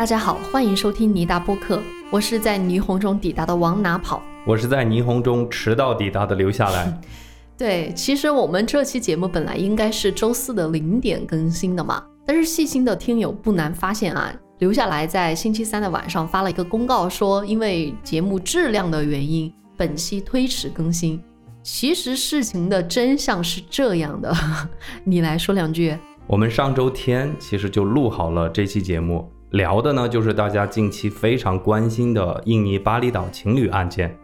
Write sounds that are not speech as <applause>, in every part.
大家好，欢迎收听尼达播客，我是在霓虹中抵达的往哪跑。我是在霓虹中迟到抵达的留下来。<laughs> 对，其实我们这期节目本来应该是周四的零点更新的嘛，但是细心的听友不难发现啊，留下来在星期三的晚上发了一个公告，说因为节目质量的原因，本期推迟更新。其实事情的真相是这样的，<laughs> 你来说两句。我们上周天其实就录好了这期节目，聊的呢就是大家近期非常关心的印尼巴厘岛情侣案件。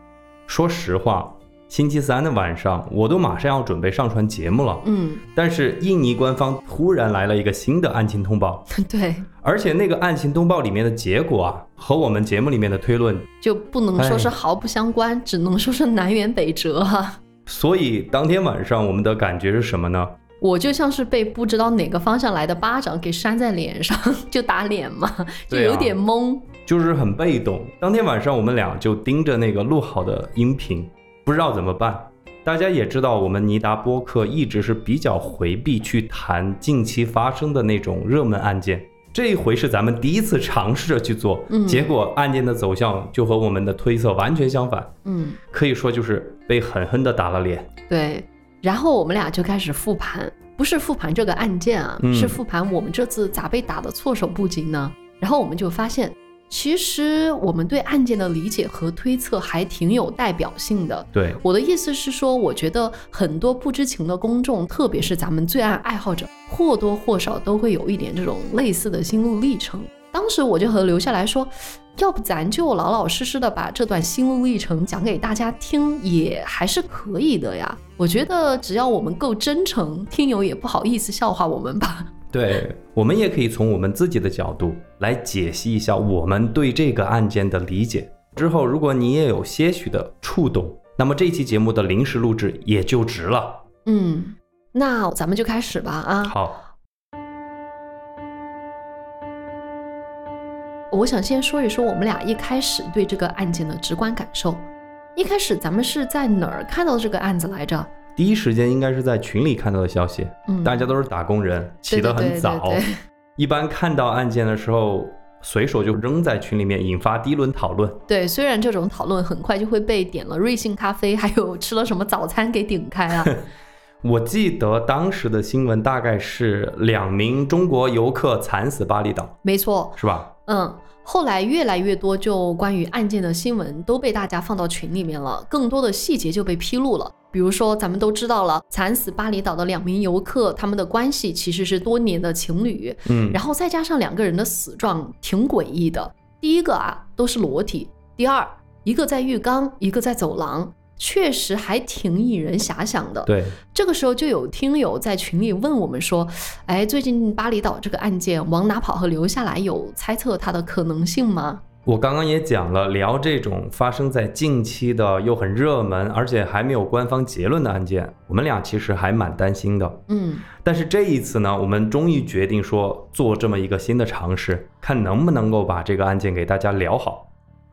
说实话，星期三的晚上我都马上要准备上传节目了，嗯，但是印尼官方突然来了一个新的案情通报，<laughs> 对，而且那个案情通报里面的结果啊，和我们节目里面的推论，就不能说是毫不相关，只能说是南辕北辙哈。所以当天晚上我们的感觉是什么呢？我就像是被不知道哪个方向来的巴掌给扇在脸上，<laughs> 就打脸嘛，就有点懵。就是很被动。当天晚上我们俩就盯着那个录好的音频，不知道怎么办。大家也知道，我们尼达播客一直是比较回避去谈近期发生的那种热门案件。这一回是咱们第一次尝试着去做，嗯结果案件的走向就和我们的推测完全相反，嗯，可以说就是被狠狠的打了脸。对。然后我们俩就开始复盘，不是复盘这个案件啊，嗯是复盘我们这次咋被打的措手不及呢？然后我们就发现，其实我们对案件的理解和推测还挺有代表性的。对，我的意思是说，我觉得很多不知情的公众，特别是咱们罪案爱好者，或多或少都会有一点这种类似的心路历程。当时我就和留下来说，要不咱就老老实实的把这段心路历程讲给大家听，也还是可以的呀。我觉得只要我们够真诚，听友也不好意思笑话我们吧。对，我们也可以从我们自己的角度来解析一下我们对这个案件的理解。之后，如果你也有些许的触动，那么这期节目的临时录制也就值了。嗯，那咱们就开始吧啊。好，我想先说一说我们俩一开始对这个案件的直观感受。一开始咱们是在哪儿看到这个案子来着？第一时间应该是在群里看到的消息，嗯，大家都是打工人，起得很早，对对对对一般看到案件的时候，随手就扔在群里面，引发第一轮讨论。对，虽然这种讨论很快就会被点了瑞幸咖啡，还有吃了什么早餐给顶开啊。<laughs> 我记得当时的新闻大概是两名中国游客惨死巴厘岛，没错，是吧？嗯，后来越来越多就关于案件的新闻都被大家放到群里面了，更多的细节就被披露了。比如说，咱们都知道了，惨死巴厘岛的两名游客，他们的关系其实是多年的情侣，嗯，然后再加上两个人的死状挺诡异的。第一个啊都是裸体，第二一个在浴缸，一个在走廊，确实还挺引人遐想的。对，这个时候就有听友在群里问我们说：“哎，最近巴厘岛这个案件往哪跑和留下来有猜测它的可能性吗我刚刚也讲了，聊这种发生在近期的又很热门，而且还没有官方结论的案件，我们俩其实还蛮担心的。？”嗯，但是这一次呢，我们终于决定说做这么一个新的尝试，看能不能够把这个案件给大家聊好。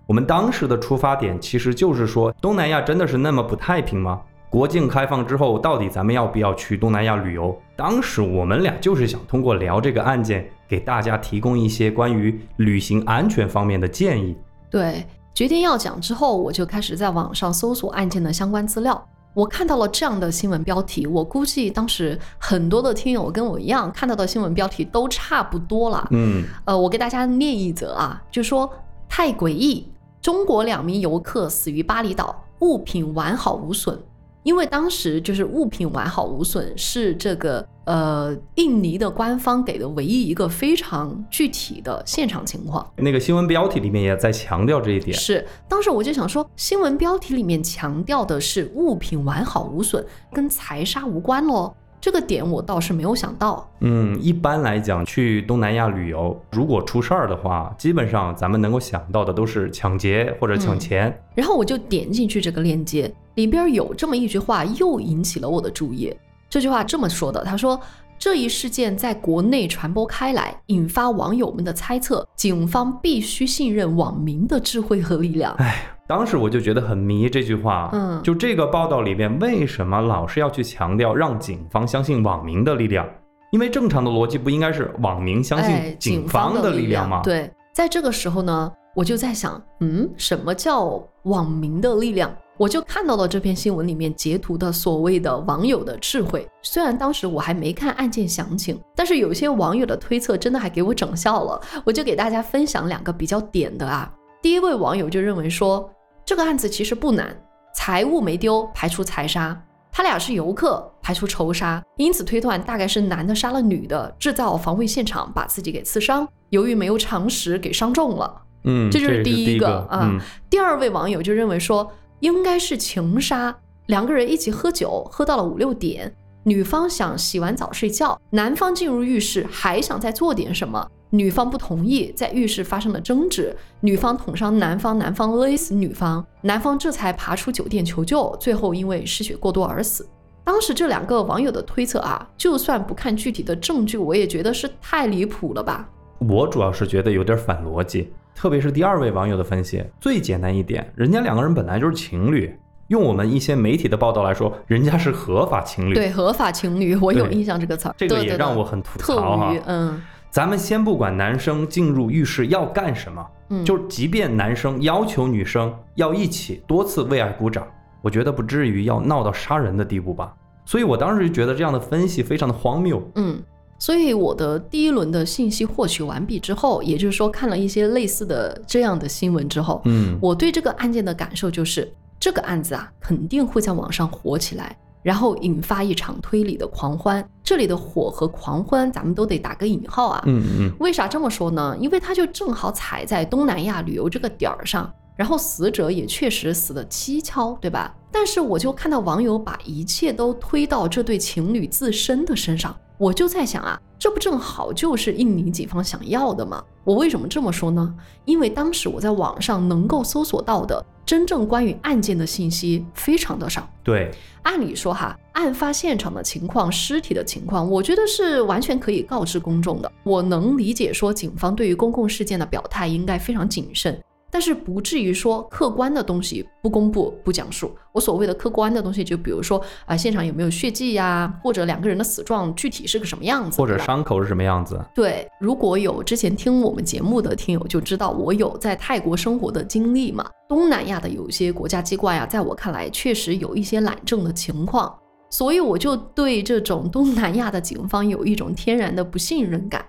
我们当时的出发点其实就是说，东南亚真的是那么不太平吗？国境开放之后，到底咱们要不要去东南亚旅游？当时我们俩就是想通过聊这个案件，给大家提供一些关于旅行安全方面的建议。对，决定要讲之后，我就开始在网上搜索案件的相关资料。我看到了这样的新闻标题，我估计当时很多的听友跟我一样看到的新闻标题都差不多了。嗯，呃，我给大家念一则啊，就说太诡异，中国两名游客死于巴厘岛，物品完好无损。因为当时就是物品完好无损是这个呃印尼的官方给的唯一一个非常具体的现场情况。那个新闻标题里面也在强调这一点。是，当时我就想说，新闻标题里面强调的是物品完好无损，跟财杀无关喽。这个点我倒是没有想到。嗯，一般来讲，去东南亚旅游，如果出事儿的话，基本上咱们能够想到的都是抢劫或者抢嗯钱。然后我就点进去这个链接，里边有这么一句话，又引起了我的注意。这句话这么说的：“他说，这一事件在国内传播开来，引发网友们的猜测，警方必须信任网民的智慧和力量。哎，当时我就觉得很迷这句话。嗯就这个报道里面，为什么老是要去强调让警方相信网民的力量？因为正常的逻辑不应该是网民相哎信警方方的力力量吗？对，在这个时候呢，我就在想，嗯，什么叫网民的力量？我就看到了这篇新闻里面截图的所谓的网友的智慧。虽然当时我还没看案件详情，但是有些网友的推测真的还给我整笑了。我就给大家分享两个比较点的啊。第一位网友就认为说，这个案子其实不难，财物没丢，排除财杀。他俩是游客，排除仇杀，因此推断大概是男的杀了女的，制造防卫现场，把自己给刺伤。由于没有常识，给伤重了。嗯，这就是第第一个啊。嗯第二位网友就认为说，应该是情杀，两个人一起喝酒，喝到了五六点，女方想洗完澡睡觉，男方进入浴室还想再做点什么，女方不同意，在浴室发生了争执，女方捅伤男方，男方勒死女方，男方这才爬出酒店求救，最后因为失血过多而死。当时这两个网友的推测啊，就算不看具体的证据，我也觉得是太离谱了吧。我主要是觉得有点反逻辑，特别是第二位网友的分析，最简单一点，人家两个人本来就是情侣，用我们一些媒体的报道来说，人家是合法情侣。对，合法情侣，我有印象这个词儿。这个也让我很吐槽哈于。嗯咱们先不管男生进入浴室要干什么，嗯，就是即便男生要求女生要一起多次为爱鼓掌，我觉得不至于要闹到杀人的地步吧。所以我当时就觉得这样的分析非常的荒谬。嗯，所以我的第一轮的信息获取完毕之后，也就是说看了一些类似的这样的新闻之后，嗯，我对这个案件的感受就是，这个案子啊肯定会在网上火起来，然后引发一场推理的狂欢。这里的火和狂欢，咱们都得打个引号啊。嗯嗯为啥这么说呢？因为它就正好踩在东南亚旅游这个点儿上，然后死者也确实死得蹊跷，对吧？但是我就看到网友把一切都推到这对情侣自身的身上，我就在想啊，这不正好就是印尼警方想要的吗？我为什么这么说呢？因为当时我在网上能够搜索到的真正关于案件的信息非常的少。对，按理说哈，案发现场的情况、尸体的情况，我觉得是完全可以告知公众的。我能理解说，警方对于公共事件的表态应该非常谨慎，但是不至于说客观的东西不公布、不讲述。我所谓的客观的东西，就比如说啊、现场有没有血迹呀、或者两个人的死状具体是个什么样子，或者伤口是什么样子？对，如果有之前听我们节目的听友就知道，我有在泰国生活的经历嘛。东南亚的有些国家机关呀、在我看来确实有一些懒政的情况，所以我就对这种东南亚的警方有一种天然的不信任感。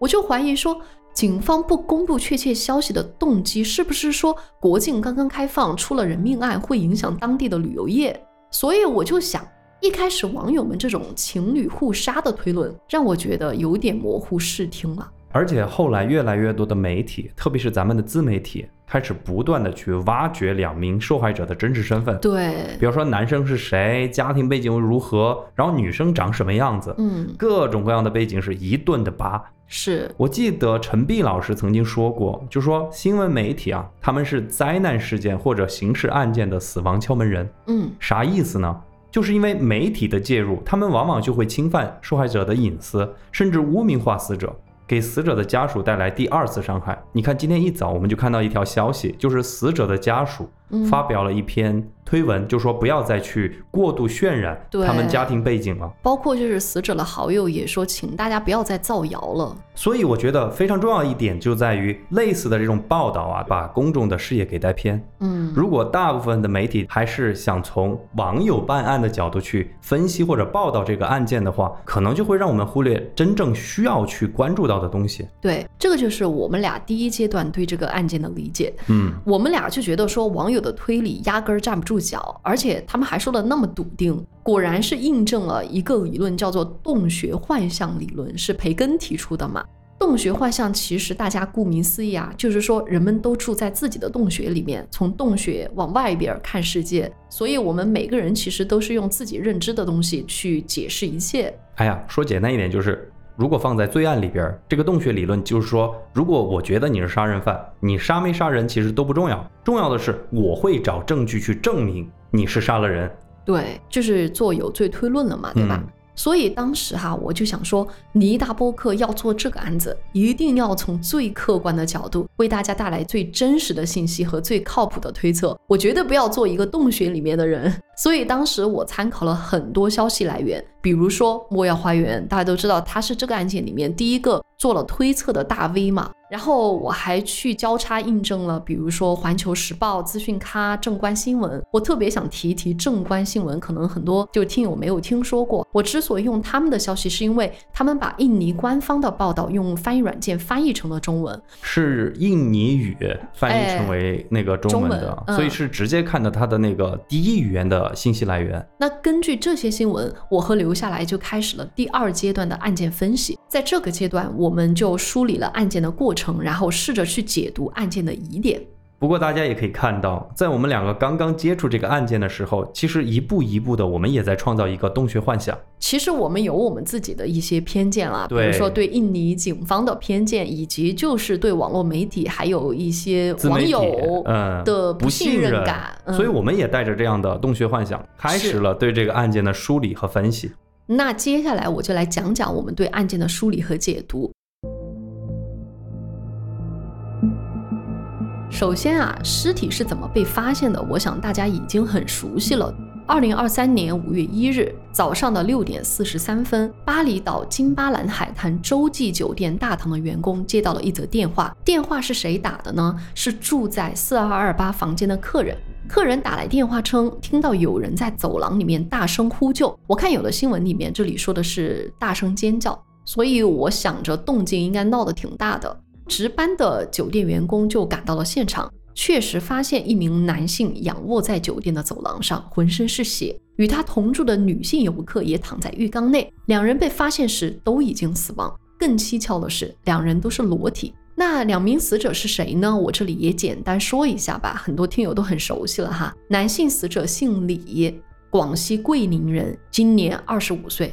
我就怀疑说，警方不公布确切消息的动机，是不是说国境刚刚开放出了人命案，会影响当地的旅游业？所以我就想，一开始网友们这种情侣互杀的推论，让我觉得有点模糊视听了。而且后来越来越多的媒体，特别是咱们的自媒体，开始不断的去挖掘两名受害者的真实身份。对，比如说男生是谁，家庭背景如何，然后女生长什么样子，嗯，各种各样的背景是一顿的扒。是，我记得陈碧老师曾经说过，就说新闻媒体啊，他们是灾难事件或者刑事案件的死亡敲门人。嗯，啥意思呢？就是因为媒体的介入，他们往往就会侵犯受害者的隐私，甚至污名化死者，给死者的家属带来第二次伤害。你看，今天一早我们就看到一条消息，就是死者的家属嗯发表了一篇推文，就说不要再去过度渲染他们家庭背景了。包括就是死者的好友也说，请大家不要再造谣了。所以我觉得非常重要一点就在于类似的这种报道啊，把公众的视野给带偏。嗯，如果大部分的媒体还是想从网友办案的角度去分析或者报道这个案件的话，可能就会让我们忽略真正需要去关注到的东西。对，这个就是我们俩第一阶段对这个案件的理解。嗯，我们俩就觉得说网友的推理压根儿站不住脚，而且他们还说的那么笃定，果然是印证了一个理论，叫做洞穴幻象理论，是培根提出的嘛。洞穴幻象其实大家顾名思义啊，就是说人们都住在自己的洞穴里面，从洞穴往外边看世界，所以我们每个人其实都是用自己认知的东西去解释一切。哎呀，说简单一点就是。如果放在罪案里边儿，这个洞穴理论就是说，如果我觉得你是杀人犯，你杀没杀人其实都不重要，重要的是我会找证据去证明你是杀了人。对，就是做有罪推论了嘛，对吧？嗯所以当时哈，我就想说，尼达波克要做这个案子，一定要从最客观的角度，为大家带来最真实的信息和最靠谱的推测。我绝对不要做一个洞穴里面的人。<laughs> 所以当时我参考了很多消息来源，比如说莫要花园，大家都知道他是这个案件里面第一个做了推测的大 V 嘛。然后我还去交叉印证了，比如说《环球时报》、资讯咖、正观新闻。我特别想提一提正观新闻，可能很多就听友没有听说过。我之所以用他们的消息，是因为他们把印尼官方的报道用翻译软件翻译成了中文，是印尼语翻译成为那个中文的，嗯、所以是直接看到它的那个第一语言的信息来源。那根据这些新闻，我和留下来就开始了第二阶段的案件分析。在这个阶段，我们就梳理了案件的过程。然后试着去解读案件的疑点。不过大家也可以看到，在我们两个刚刚接触这个案件的时候，其实一步一步的，我们也在创造一个洞穴幻想。其实我们有我们自己的一些偏见啦，比如说对印尼警方的偏见，以及就是对网络媒体还有一些网友嗯的不信信任感。嗯所以我们也带着这样的洞穴幻想，开始了对这个案件的梳理和分析。那接下来我就来讲讲我们对案件的梳理和解读。首先啊，尸体是怎么被发现的？我想大家已经很熟悉了。二零二三年五月一日早上的六点四十三分，巴厘岛金巴兰海滩洲际酒店大堂的员工接到了一则电话。电话是谁打的呢？是住在四二二八房间的客人。客人打来电话称，听到有人在走廊里面大声呼救。我看有的新闻里面这里说的是大声尖叫，所以我想着动静应该闹得挺大的。值班的酒店员工就赶到了现场，确实发现一名男性仰卧在酒店的走廊上，浑身是血。与他同住的女性游客也躺在浴缸内，两人被发现时都已经死亡。更蹊跷的是，两人都是裸体。那两名死者是谁呢？我这里也简单说一下吧，很多听友都很熟悉了哈。男性死者姓李，广西桂林人，今年二十五岁；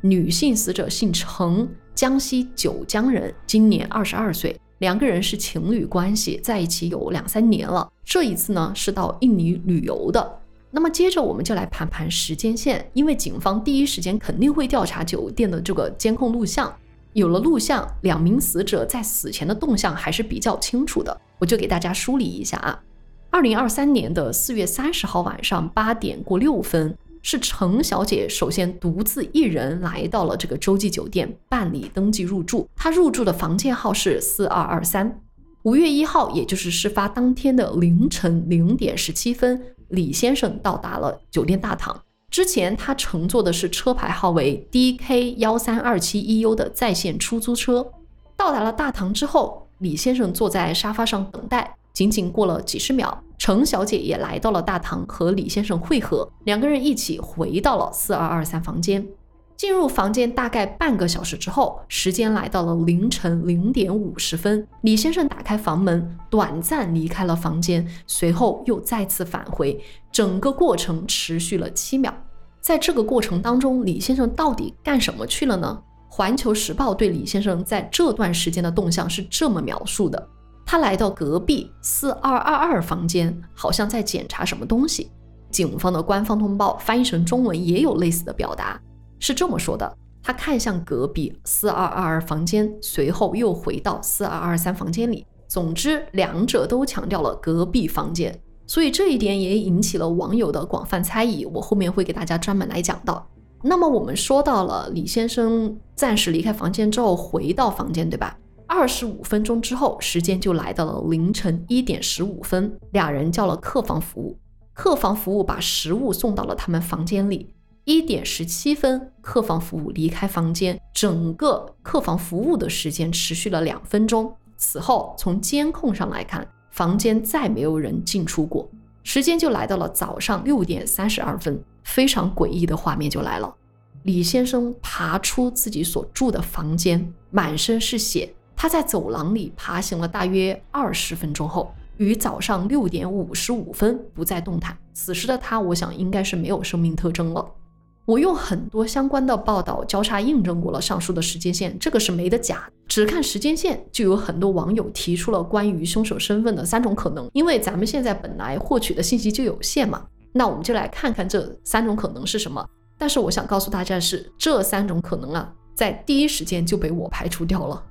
女性死者姓程，江西九江人，今年二十二岁。两个人是情侣关系，在一起有两三年了。这一次呢是到印尼旅游的。那么接着我们就来盘盘时间线，因为警方第一时间肯定会调查酒店的这个监控录像。有了录像，两名死者在死前的动向还是比较清楚的，我就给大家梳理一下啊。二零二三年的四月三十号晚上八点过六分，是程小姐首先独自一人来到了这个洲际酒店办理登记入住，她入住的房间号是四二二三。五月一号，也就是事发当天的凌晨零点十七分，李先生到达了酒店大堂。之前他乘坐的是车牌号为 DK 幺三二七 EU 的在线出租车。到达了大堂之后，李先生坐在沙发上等待。仅仅过了几十秒，程小姐也来到了大堂和李先生会合，两个人一起回到了四二二三房间。进入房间大概半个小时之后，时间来到了凌晨零点五十分，李先生打开房门，短暂离开了房间，随后又再次返回，整个过程持续了七秒。在这个过程当中，李先生到底干什么去了呢？环球时报对李先生在这段时间的动向是这么描述的：他来到隔壁四二二二房间，好像在检查什么东西。警方的官方通报翻译成中文也有类似的表达。是这么说的：他看向隔壁四二二二房间，随后又回到四二二三房间里。总之，两者都强调了隔壁房间，所以这一点也引起了网友的广泛猜疑。我后面会给大家专门来讲到。那么我们说到了李先生暂时离开房间之后回到房间，对吧？二十五分钟之后，时间就来到了凌晨一点十五分，俩人叫了客房服务，客房服务把食物送到了他们房间里。一点十七分，客房服务离开房间，整个客房服务的时间持续了两分钟。此后，从监控上来看，房间再没有人进出过。时间就来到了早上六点三十二分，非常诡异的画面就来了。李先生爬出自己所住的房间，满身是血。他在走廊里爬行了大约二十分钟后，于早上六点五十五分不再动弹。此时的他，我想应该是没有生命特征了。我用很多相关的报道交叉印证过了上述的时间线，这个是没得假。只看时间线，就有很多网友提出了关于凶手身份的三种可能。因为咱们现在本来获取的信息就有限嘛，那我们就来看看这三种可能是什么。但是我想告诉大家的是，这三种可能啊，在第一时间就被我排除掉了。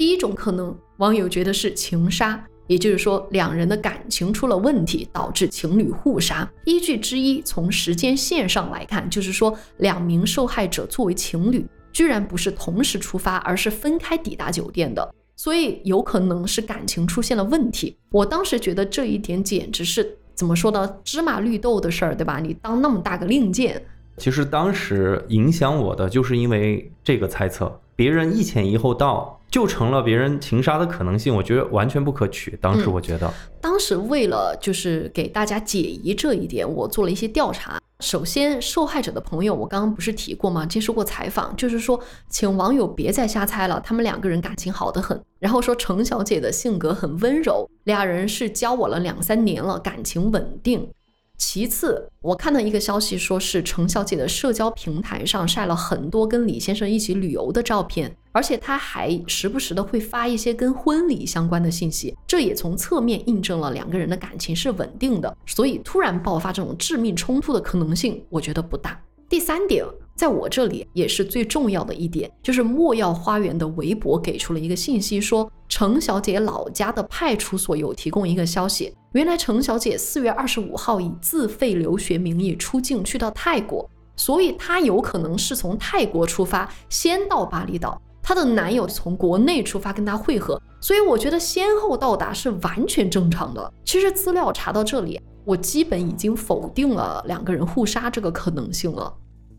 第一种可能，网友觉得是情杀。也就是说，两人的感情出了问题，导致情侣互杀。依据之一，从时间线上来看，就是说两名受害者作为情侣，居然不是同时出发，而是分开抵达酒店的，所以有可能是感情出现了问题。我当时觉得这一点简直是怎么说呢？芝麻绿豆的事儿，对吧？你当那么大个令箭。其实当时影响我的，就是因为这个猜测，别人一前一后到，就成了别人情杀的可能性，我觉得完全不可取。当时我觉得，当时为了就是给大家解疑这一点，我做了一些调查。首先，受害者的朋友，我刚刚不是提过吗？接受过采访，就是说，请网友别再瞎猜了，他们两个人感情好得很。然后说，程小姐的性格很温柔，俩人是交往了两三年了，感情稳定。其次，我看到一个消息，说是程小姐的社交平台上晒了很多跟李先生一起旅游的照片，而且她还时不时的会发一些跟婚礼相关的信息，这也从侧面印证了两个人的感情是稳定的。所以，突然爆发这种致命冲突的可能性，我觉得不大。第三点，在我这里也是最重要的一点，就是莫要花园的微博给出了一个信息，说程小姐老家的派出所有提供一个消息。原来程小姐四月二十五号以自费留学名义出境去到泰国，所以她有可能是从泰国出发，先到巴厘岛。她的男友从国内出发跟她会合，所以我觉得先后到达是完全正常的。其实资料查到这里，我基本已经否定了两个人互杀这个可能性了。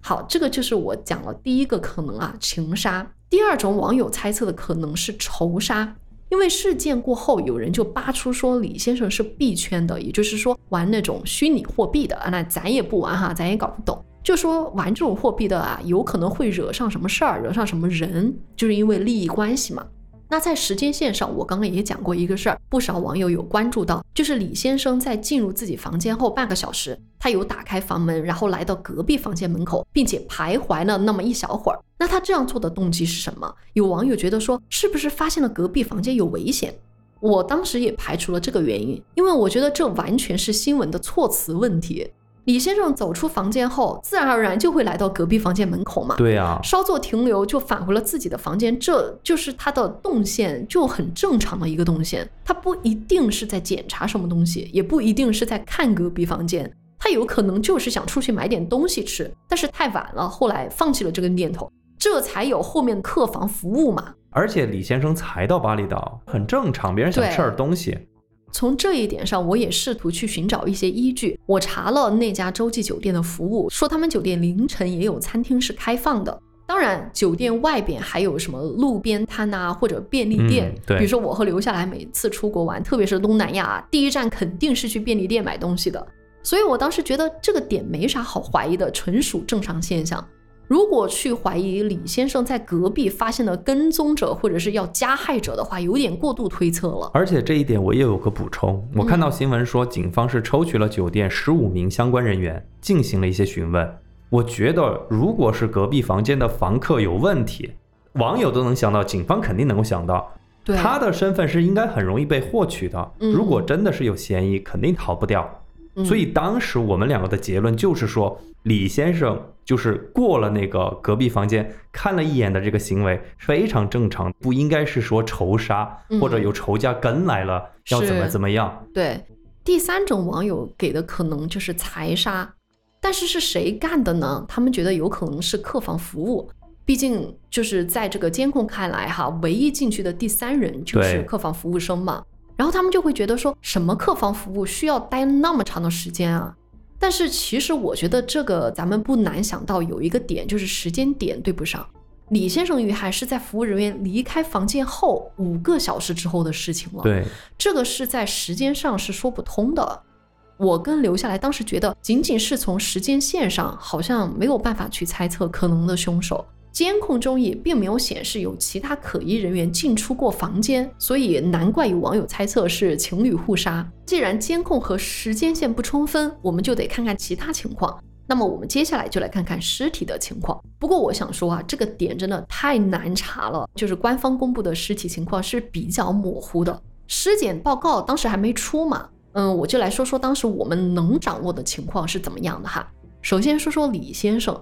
好，这个就是我讲了第一个可能啊，情杀。第二种网友猜测的可能是仇杀。因为事件过后，有人就扒出说李先生是币圈的，也就是说玩那种虚拟货币的啊。那咱也不玩哈，咱也搞不懂。就说玩这种货币的啊，有可能会惹上什么事儿，惹上什么人，就是因为利益关系嘛。那在时间线上，我刚刚也讲过一个事儿，不少网友有关注到，就是李先生在进入自己房间后半个小时，他有打开房门，然后来到隔壁房间门口，并且徘徊了那么一小会儿。那他这样做的动机是什么？有网友觉得说，是不是发现了隔壁房间有危险？我当时也排除了这个原因，因为我觉得这完全是新闻的措辞问题。李先生走出房间后，自然而然就会来到隔壁房间门口嘛。对呀，稍作停留就返回了自己的房间，这就是他的动线，就很正常的一个动线。他不一定是在检查什么东西，也不一定是在看隔壁房间，他有可能就是想出去买点东西吃，但是太晚了，后来放弃了这个念头，这才有后面客房服务嘛。而且李先生才到巴厘岛，很正常，别人想吃点东西。从这一点上，我也试图去寻找一些依据。我查了那家洲际酒店的服务，说他们酒店凌晨也有餐厅是开放的。当然，酒店外边还有什么路边摊啊，或者便利店。对，比如说我和留下来每次出国玩，特别是东南亚，第一站肯定是去便利店买东西的。所以我当时觉得这个点没啥好怀疑的，纯属正常现象。如果去怀疑李先生在隔壁发现了跟踪者或者是要加害者的话，有点过度推测了。而且这一点我也有个补充，我看到新闻说警方是抽取了酒店十五名相关人员进行了一些询问。我觉得如果是隔壁房间的房客有问题，网友都能想到，警方肯定能够想到，他的身份是应该很容易被获取的。如果真的是有嫌疑，肯定逃不掉。所以当时我们两个的结论就是说，李先生就是过了那个隔壁房间看了一眼的这个行为非常正常，不应该是说仇杀或者有仇家跟来了要怎么怎么样。对，第三种网友给的可能就是财杀，但是是谁干的呢？他们觉得有可能是客房服务，毕竟就是在这个监控看来哈，唯一进去的第三人就是客房服务生嘛。然后他们就会觉得说什么客房服务需要待那么长的时间啊？但是其实我觉得这个咱们不难想到有一个点，就是时间点对不上。李先生遇害是在服务人员离开房间后五个小时之后的事情了。对，这个是在时间上是说不通的。我跟留下来当时觉得，仅仅是从时间线上，好像没有办法去猜测可能的凶手。监控中也并没有显示有其他可疑人员进出过房间，所以难怪有网友猜测是情侣互杀。既然监控和时间线不充分，我们就得看看其他情况。那么我们接下来就来看看尸体的情况。不过我想说啊，这个点真的太难查了，就是官方公布的尸体情况是比较模糊的。尸检报告当时还没出嘛，嗯，我就来说说当时我们能掌握的情况是怎么样的哈。首先说说李先生。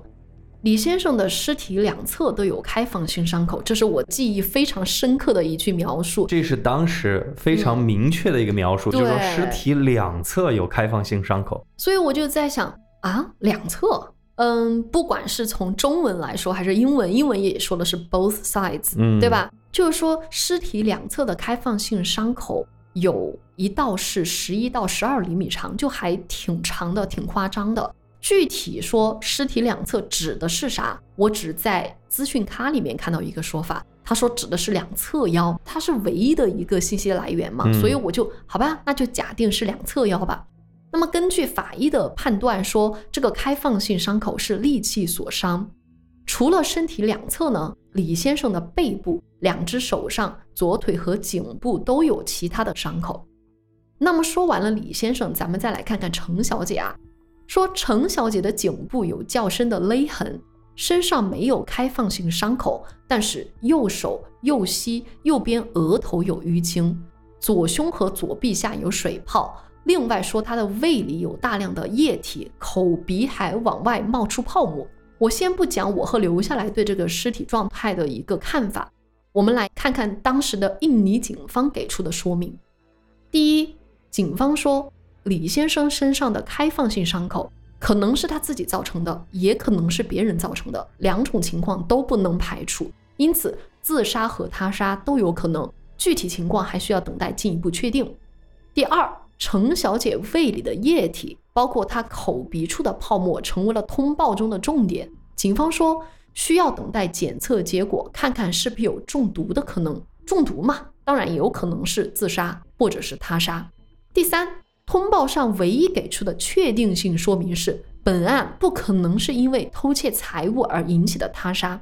李先生的尸体两侧都有开放性伤口，这是我记忆非常深刻的一句描述。这是当时非常明确的一个描述，就是说尸体两侧有开放性伤口。所以我就在想啊，两侧，嗯，不管是从中文来说还是英文，英文也说的是 both sides，嗯对吧？就是说尸体两侧的开放性伤口有一道是十一到十二厘米长，就还挺长的，挺夸张的。具体说尸体两侧指的是啥，我只在资讯咖里面看到一个说法，他说指的是两侧腰，它是唯一的一个信息来源嘛，嗯所以我就好吧，那就假定是两侧腰吧。那么根据法医的判断说，这个开放性伤口是利器所伤。除了身体两侧呢，李先生的背部、两只手上、左腿和颈部都有其他的伤口。那么说完了李先生，咱们再来看看程小姐啊。说程小姐的颈部有较深的勒痕，身上没有开放性伤口，但是右手、右膝、右边额头有淤青，左胸和左臂下有水泡。另外说她的胃里有大量的液体，口鼻还往外冒出泡沫。我先不讲我和留下来对这个尸体状态的一个看法，我们来看看当时的印尼警方给出的说明。第一，警方说李先生身上的开放性伤口可能是他自己造成的，也可能是别人造成的，两种情况都不能排除，因此自杀和他杀都有可能，具体情况还需要等待进一步确定。第二，程小姐胃里的液体，包括她口鼻处的泡沫，成为了通报中的重点。警方说需要等待检测结果，看看是不是有中毒的可能。中毒嘛，当然也有可能是自杀或者是他杀。第三，通报上唯一给出的确定性说明是，本案不可能是因为偷窃财物而引起的他杀，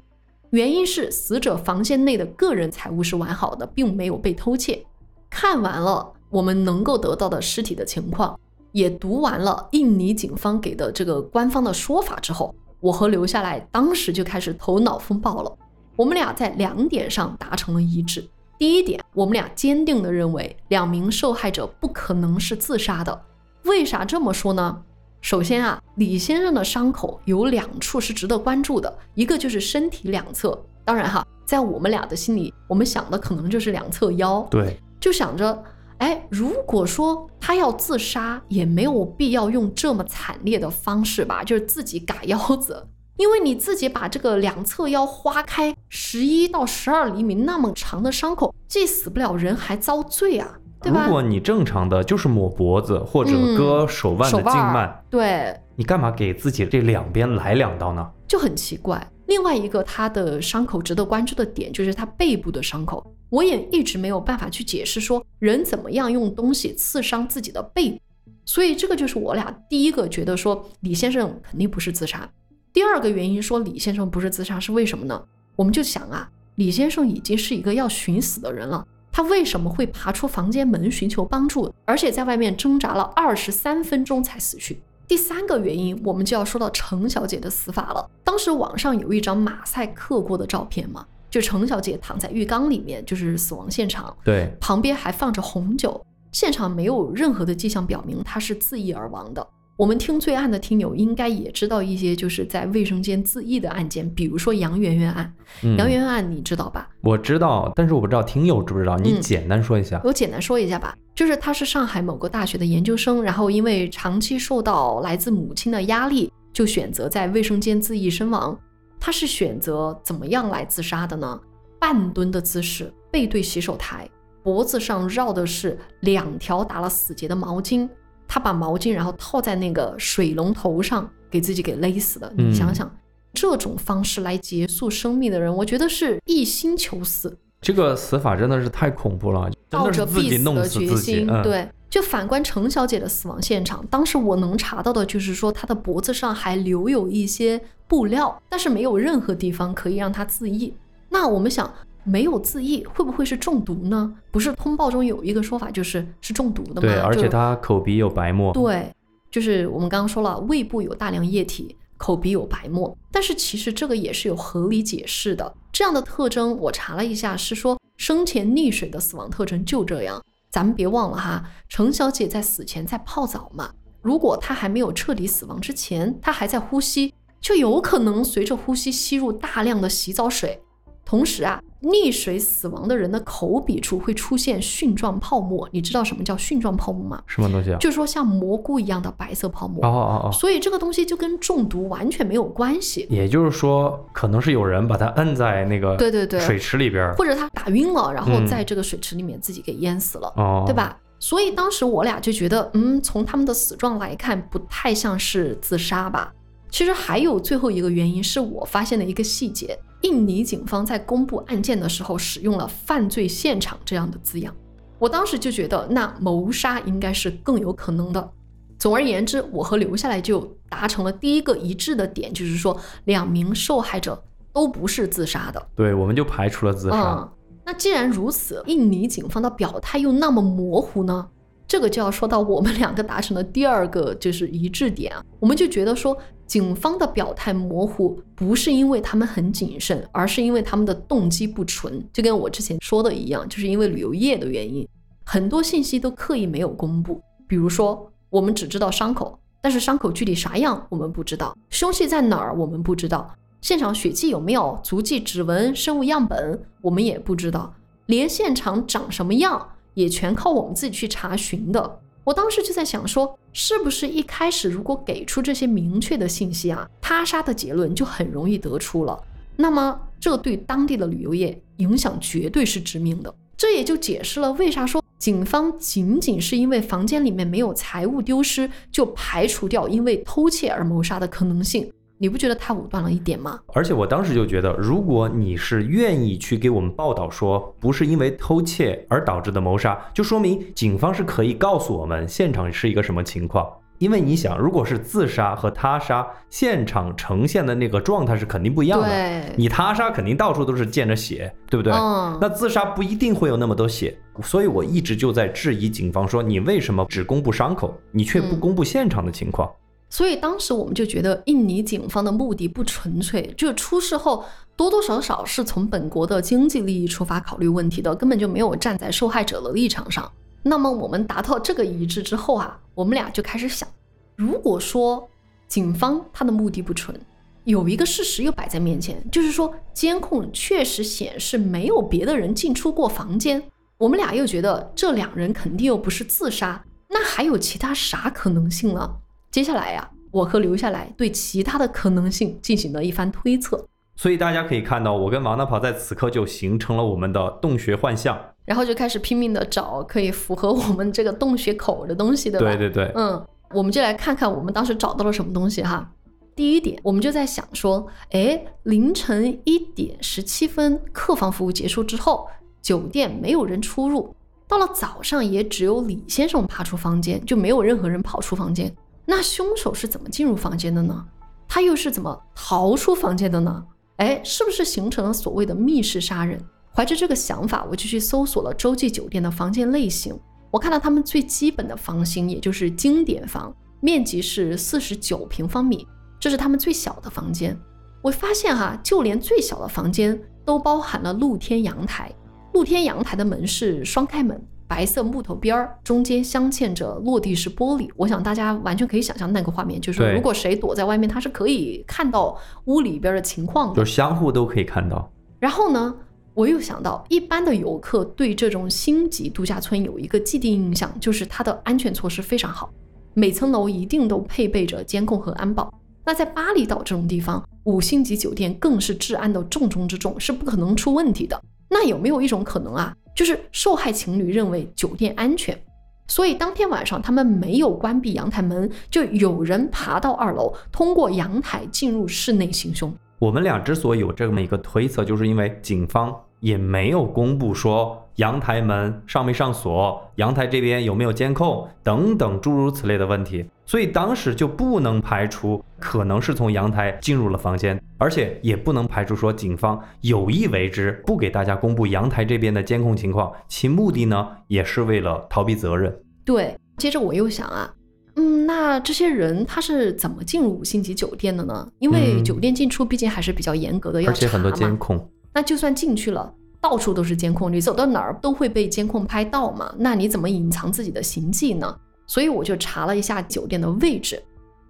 原因是死者房间内的个人财物是完好的，并没有被偷窃。看完了我们能够得到的尸体的情况，也读完了印尼警方给的这个官方的说法之后，我和留下来当时就开始头脑风暴了。我们俩在两点上达成了一致。第一点，我们俩坚定地认为两名受害者不可能是自杀的。为啥这么说呢？首先啊，李先生的伤口有两处是值得关注的，一个就是身体两侧。当然哈，在我们俩的心里，我们想的可能就是两侧腰，对，就想着，哎，如果说他要自杀，也没有必要用这么惨烈的方式吧，就是自己嘎腰子。因为你自己把这个两侧腰划开十一到十二厘米那么长的伤口，既死不了人，还遭罪啊，对吧？如果你正常的就是抹脖子或者嗯割手腕的静脉，对，你干嘛给自己这两边来两刀呢？就很奇怪。另外一个他的伤口值得关注的点就是他背部的伤口，我也一直没有办法去解释说人怎么样用东西刺伤自己的背部，所以这个就是我俩第一个觉得说李先生肯定不是自杀。第二个原因说李先生不是自杀是为什么呢？我们就想啊，李先生已经是一个要寻死的人了，他为什么会爬出房间门寻求帮助，而且在外面挣扎了二十三分钟才死去？第三个原因，我们就要说到程小姐的死法了。当时网上有一张马赛克过的照片嘛，就程小姐躺在浴缸里面，就是死亡现场，对，旁边还放着红酒，现场没有任何的迹象表明她是自缢而亡的。我们听罪案的听友应该也知道一些就是在卫生间自缢的案件，比如说杨媛媛案。嗯杨媛媛案你知道吧？我知道，但是我不知道听友知不知道，你嗯简单说一下。我简单说一下吧，就是他是上海某个大学的研究生，然后因为长期受到来自母亲的压力，就选择在卫生间自缢身亡。他是选择怎么样来自杀的呢？半蹲的姿势，背对洗手台，脖子上绕的是两条打了死结的毛巾。他把毛巾然后套在那个水龙头上，给自己给勒死的。你想嗯想，这种方式来结束生命的人，我觉得是一心求死。这个死法真的是太恐怖了，抱着必死的决。心。嗯，，对，就反观程小姐的死亡现场，当时我能查到的就是说她的脖子上还留有一些布料，但是没有任何地方可以让她自缢。那我们想，没有自缢，会不会是中毒呢？不是通报中有一个说法就是是中毒的吗？对，而且他口鼻有白沫。对，就是我们刚刚说了，胃部有大量液体，口鼻有白沫，但是其实这个也是有合理解释的。这样的特征我查了一下，是说生前溺水的死亡特征就这样。咱们别忘了哈，程小姐在死前在泡澡嘛，如果她还没有彻底死亡之前，她还在呼吸，就有可能随着呼吸吸入大量的洗澡水。同时啊，溺水死亡的人的口鼻处会出现蕈状泡沫。你知道什么叫蕈状泡沫吗？什么东西啊？就是说像蘑菇一样的白色泡沫。哦哦哦，所以这个东西就跟中毒完全没有关系。也就是说，可能是有人把它摁在那个对对对水池里边儿，或者他打晕了，然后嗯在这个水池里面自己给淹死了，哦，对？吧？所以当时我俩就觉得，嗯，从他们的死状来看，不太像是自杀吧。其实还有最后一个原因是我发现的一个细节：印尼警方在公布案件的时候使用了“犯罪现场”这样的字样。我当时就觉得，那谋杀应该是更有可能的。总而言之，我和留下来就达成了第一个一致的点，就是说两名受害者都不是自杀的。对，我们就排除了自杀。嗯，那既然如此，印尼警方的表态又那么模糊呢？这个就要说到我们两个达成的第二个就是一致点啊，我们就觉得说，警方的表态模糊不是因为他们很谨慎，而是因为他们的动机不纯，就跟我之前说的一样，就是因为旅游业的原因，很多信息都刻意没有公布，比如说我们只知道伤口，但是伤口具体啥样我们不知道，凶器在哪儿我们不知道，现场血迹有没有，足迹、指纹、生物样本我们也不知道，连现场长什么样也全靠我们自己去查询的。我当时就在想说，是不是一开始如果给出这些明确的信息啊，他杀的结论就很容易得出了。那么这对当地的旅游业影响绝对是致命的。这也就解释了为啥说警方仅仅是因为房间里面没有财物丢失，就排除掉因为偷窃而谋杀的可能性。你不觉得太武断了一点吗？而且我当时就觉得，如果你是愿意去给我们报道说不是因为偷窃而导致的谋杀，就说明警方是可以告诉我们现场是一个什么情况。因为你想，如果是自杀和他杀，现场呈现的那个状态是肯定不一样的。你他杀肯定到处都是溅着血，对不对？嗯，那自杀不一定会有那么多血，所以我一直就在质疑警方说，你为什么只公布伤口，你却不嗯公布现场的情况？所以当时我们就觉得印尼警方的目的不纯粹，就出事后多多少少是从本国的经济利益出发考虑问题的，根本就没有站在受害者的立场上。那么我们达到这个一致之后啊，我们俩就开始想，如果说警方他的目的不纯，有一个事实又摆在面前，就是说监控确实显示没有别的人进出过房间，我们俩又觉得这两人肯定又不是自杀，那还有其他啥可能性呢？接下来呀、我和留下来对其他的可能性进行了一番推测，所以大家可以看到，我跟王大跑在此刻就形成了我们的洞穴幻象。然后就开始拼命的找可以符合我们这个洞穴口的东西，对吧？对对对，嗯，我们就来看看我们当时找到了什么东西哈。第一点，我们就在想说，哎，凌晨一点十七分，客房服务结束之后，酒店没有人出入，到了早上也只有李先生爬出房间，就没有任何人跑出房间。那凶手是怎么进入房间的呢？他又是怎么逃出房间的呢？哎，是不是形成了所谓的密室杀人？怀着这个想法，我就去搜索了洲际酒店的房间类型。我看到他们最基本的房型，也就是经典房，面积是四十九平方米，这是他们最小的房间。我发现哈、就连最小的房间都包含了露天阳台。露天阳台的门是双开门，白色木头边儿，中间镶嵌着落地式玻璃。我想大家完全可以想象那个画面，就是如果谁躲在外面，他是可以看到屋里边的情况的就。相互都可以看到。然后呢，我又想到，一般的游客对这种星级度假村有一个既定印象，就是它的安全措施非常好，每层楼一定都配备着监控和安保。那在巴厘岛这种地方，五星级酒店更是治安的重中之重，是不可能出问题的。那有没有一种可能啊，就是受害情侣认为酒店安全，所以当天晚上他们没有关闭阳台门，就有人爬到二楼，通过阳台进入室内行凶。我们俩之所以有这么一个推测，就是因为警方也没有公布说阳台门上没上锁，阳台这边有没有监控等等诸如此类的问题，所以当时就不能排除可能是从阳台进入了房间，而且也不能排除说警方有意为之，不给大家公布阳台这边的监控情况，其目的呢也是为了逃避责任。对，接着我又想啊，嗯，那这些人他是怎么进入五星级酒店的呢？因为嗯酒店进出毕竟还是比较严格的，要而且很多。监控，那就算进去了，到处都是监控，你走到哪儿都会被监控拍到嘛。那你怎么隐藏自己的行迹呢？所以我就查了一下酒店的位置，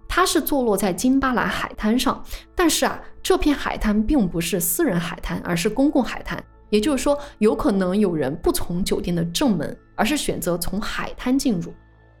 它是坐落在金巴兰海滩上，但是啊，这片海滩并不是私人海滩，而是公共海滩。也就是说，有可能有人不从酒店的正门，而是选择从海滩进入。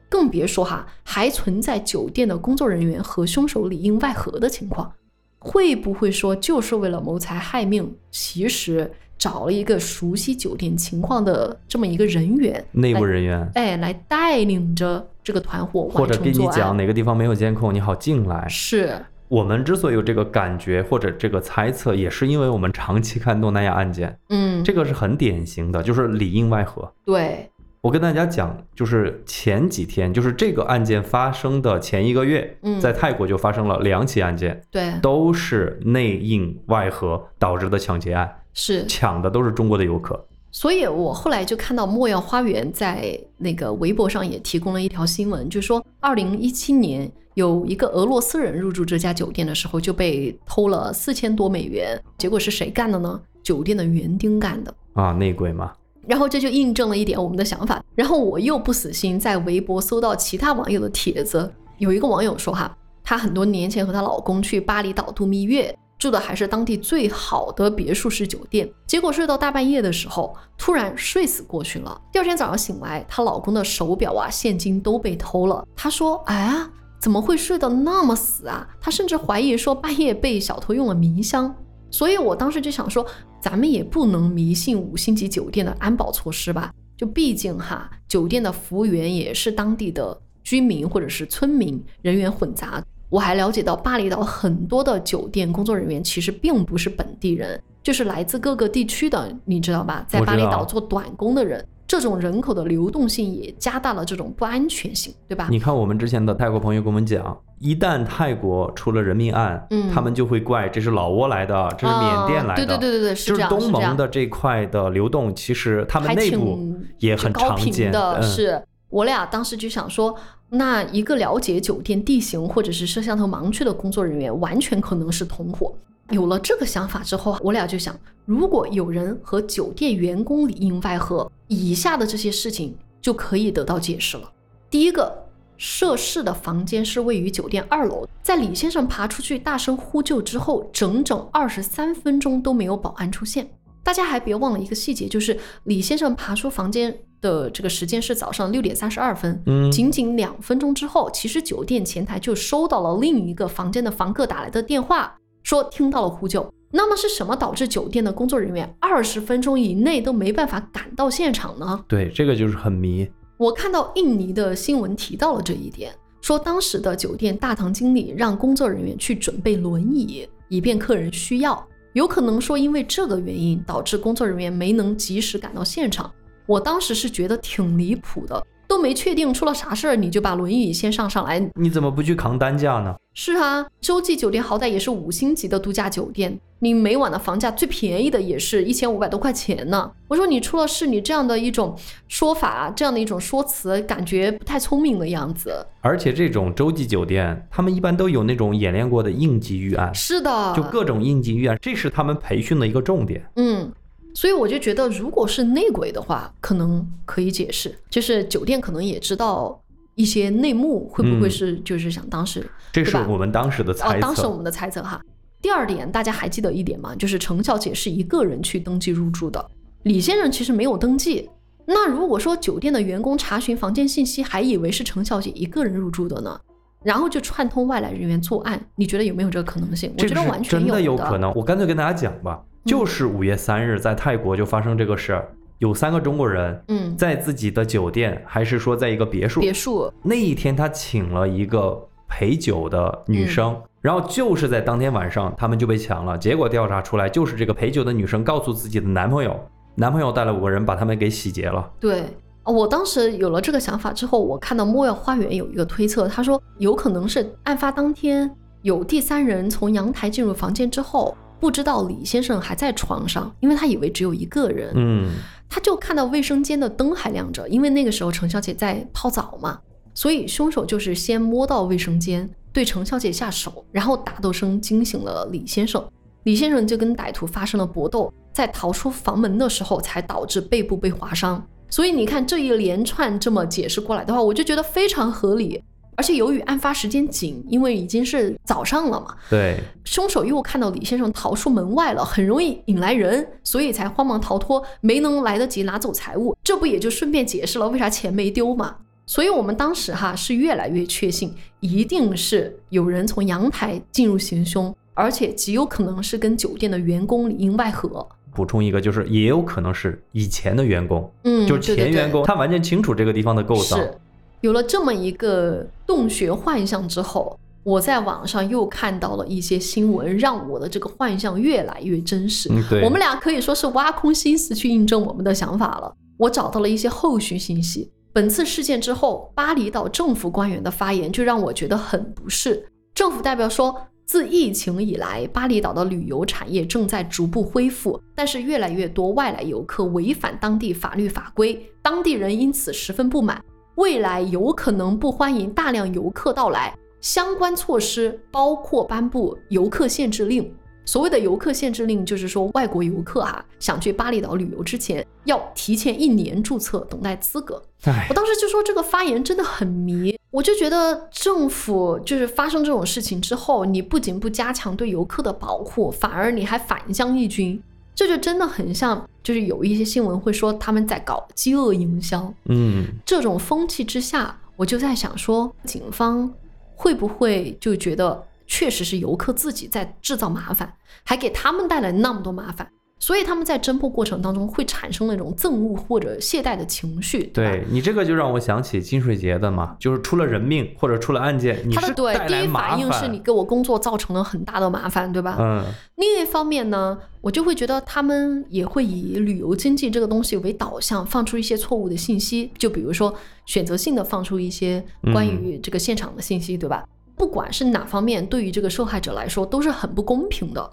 更别说哈，还存在酒店的工作人员和凶手里应外合的情况。会不会说就是为了谋财害命？其实找了一个熟悉酒店情况的这么一个人员，内部人员，哎，来带领着这个团伙或者跟你讲。哪个地方没有监控，你好进来。是，我们之所以有这个感觉或者这个猜测，也是因为我们长期看东南亚案件，嗯，这个是很典型的，就是里应外合。对，我跟大家讲，就是前几天，就是这个案件发生的前一个月，嗯。在泰国就发生了两起案件，对，都是内应外合导致的抢劫案，是。抢的都是中国的游客。所以我后来就看到莫要花园在那个微博上也提供了一条新闻，就说二零一七年有一个俄罗斯人入住这家酒店的时候就被偷了四千多美元，结果是谁干的呢？酒店的园丁干的。啊，内鬼嘛，然后这就印证了一点我们的想法。然后我又不死心，在微博搜到其他网友的帖子，有一个网友说哈，她很多年前和她老公去巴厘岛度蜜月，住的还是当地最好的别墅式酒店，结果睡到大半夜的时候，突然睡死过去了。第二天早上醒来，她老公的手表啊、现金都被偷了。她说：“哎呀，怎么会睡得那么死啊？”她甚至怀疑说半夜被小偷用了迷香。所以我当时就想说，咱们也不能迷信五星级酒店的安保措施吧？就毕竟哈，酒店的服务员也是当地的居民或者是村民，人员混杂。我还了解到，巴厘岛很多的酒店工作人员其实并不是本地人，就是来自各个地区的，你知道吧？在巴厘岛做短工的人，这种人口的流动性也加大了这种不安全性，对吧？你看我们之前的泰国朋友跟我们讲，一旦泰国出了人命案，嗯他们就会怪这是老挝来的，这是缅甸来的，啊对对对对对，是就是这样，东盟的这块的流动，其实他们内部也很常见。频的，嗯，是我俩当时就想说，那一个了解酒店地形或者是摄像头盲区的工作人员，完全可能是同伙。有了这个想法之后，我俩就想，如果有人和酒店员工里应外合，以下的这些事情就可以得到解释了。第一个，涉事的房间是位于酒店二楼，在李先生爬出去大声呼救之后，整整二十三分钟都没有保安出现。大家还别忘了一个细节，就是李先生爬出房间的这个时间是早上六点三十二分，嗯仅仅两分钟之后，其实酒店前台就收到了另一个房间的房客打来的电话，说听到了呼救。那么是什么导致酒店的工作人员二十分钟以内都没办法赶到现场呢？对，这个就是很迷。我看到印尼的新闻提到了这一点，说当时的酒店大堂经理让工作人员去准备轮椅，以便客人需要。有可能说因为这个原因导致工作人员没能及时赶到现场。我当时是觉得挺离谱的，都没确定出了啥事儿，你就把轮椅先上上来。你怎么不去扛担架呢？是啊，洲际酒店好歹也是五星级的度假酒店，你每晚的房价最便宜的也是一千五百多块钱呢。我说你出了事，你这样的一种说法，这样的一种说辞，感觉不太聪明的样子。而且这种洲际酒店，他们一般都有那种演练过的应急预案，是的，就各种应急预案，这是他们培训的一个重点。嗯，所以我就觉得，如果是内鬼的话，可能可以解释，就是酒店可能也知道一些内幕，会不会嗯是就是想当时这是我们当时的猜哦，测。当时我们的猜测哈。第二点，大家还记得一点吗？就是程小姐是一个人去登记入住的，李先生其实没有登记。那如果说酒店的员工查询房间信息，还以为是程小姐一个人入住的呢，然后就串通外来人员作案，你觉得有没有这个可能性？我觉得完全真的有有可能。我干脆跟大家讲吧，嗯就是五月三日在泰国就发生这个事儿，有三个中国人嗯，在自己的酒店，还是说在一个别墅，别墅，那一天他请了一个陪酒的女生，嗯然后就是在当天晚上他们就被抢了。结果调查出来，就是这个陪酒的女生告诉自己的男朋友，男朋友带了五个人把他们给洗劫了。对。哦我当时有了这个想法之后，我看到莫要花园有一个推测，他说有可能是案发当天有第三人从阳台进入房间之后，不知道李先生还在床上，因为他以为只有一个人，嗯，他就看到卫生间的灯还亮着，因为那个时候程小姐在泡澡嘛，所以凶手就是先摸到卫生间，对程小姐下手，然后打斗声惊醒了李先生，李先生就跟歹徒发生了搏斗，在逃出房门的时候才导致背部被划伤。所以你看这一连串这么解释过来的话，我就觉得非常合理。而且由于案发时间紧，因为已经是早上了嘛，对，凶手又看到李先生逃出门外了，很容易引来人，所以才慌忙逃脱，没能来得及拿走财物。这不也就顺便解释了为啥钱没丢嘛？所以我们当时哈是越来越确信，一定是有人从阳台进入行凶，而且极有可能是跟酒店的员工里应外合。补充一个，就是也有可能是以前的员工，嗯，就是对对对前员工，他完全清楚这个地方的构造。是有了这么一个洞穴幻象之后，我在网上又看到了一些新闻，让我的这个幻象越来越真实。嗯，对，我们俩可以说是挖空心思去印证我们的想法了。我找到了一些后续信息。本次事件之后，巴厘岛政府官员的发言就让我觉得很不适。政府代表说，自疫情以来，巴厘岛的旅游产业正在逐步恢复，但是越来越多外来游客违反当地法律法规，当地人因此十分不满。未来有可能不欢迎大量游客到来，相关措施包括颁布游客限制令。所谓的游客限制令，就是说外国游客啊想去巴厘岛旅游之前，要提前一年注册，等待资格。哎我，当时就说这个发言真的很迷，我就觉得政府就是发生这种事情之后，你不仅不加强对游客的保护，反而你还反向义军，这就真的很像，就是有一些新闻会说他们在搞饥饿营销。嗯，这种风气之下，我就在想说，警方会不会就觉得确实是游客自己在制造麻烦，还给他们带来那么多麻烦，所以他们在侦破过程当中会产生那种憎恶或者懈怠的情绪。吧对你这个就让我想起金水节的嘛，就是出了人命或者出了案件，你是他的对第一反应是你给我工作造成了很大的麻烦，对吧？嗯，另一方面呢，我就会觉得他们也会以旅游经济这个东西为导向，放出一些错误的信息，就比如说选择性的放出一些关于这个现场的信息，对吧？不管是哪方面，对于这个受害者来说都是很不公平的。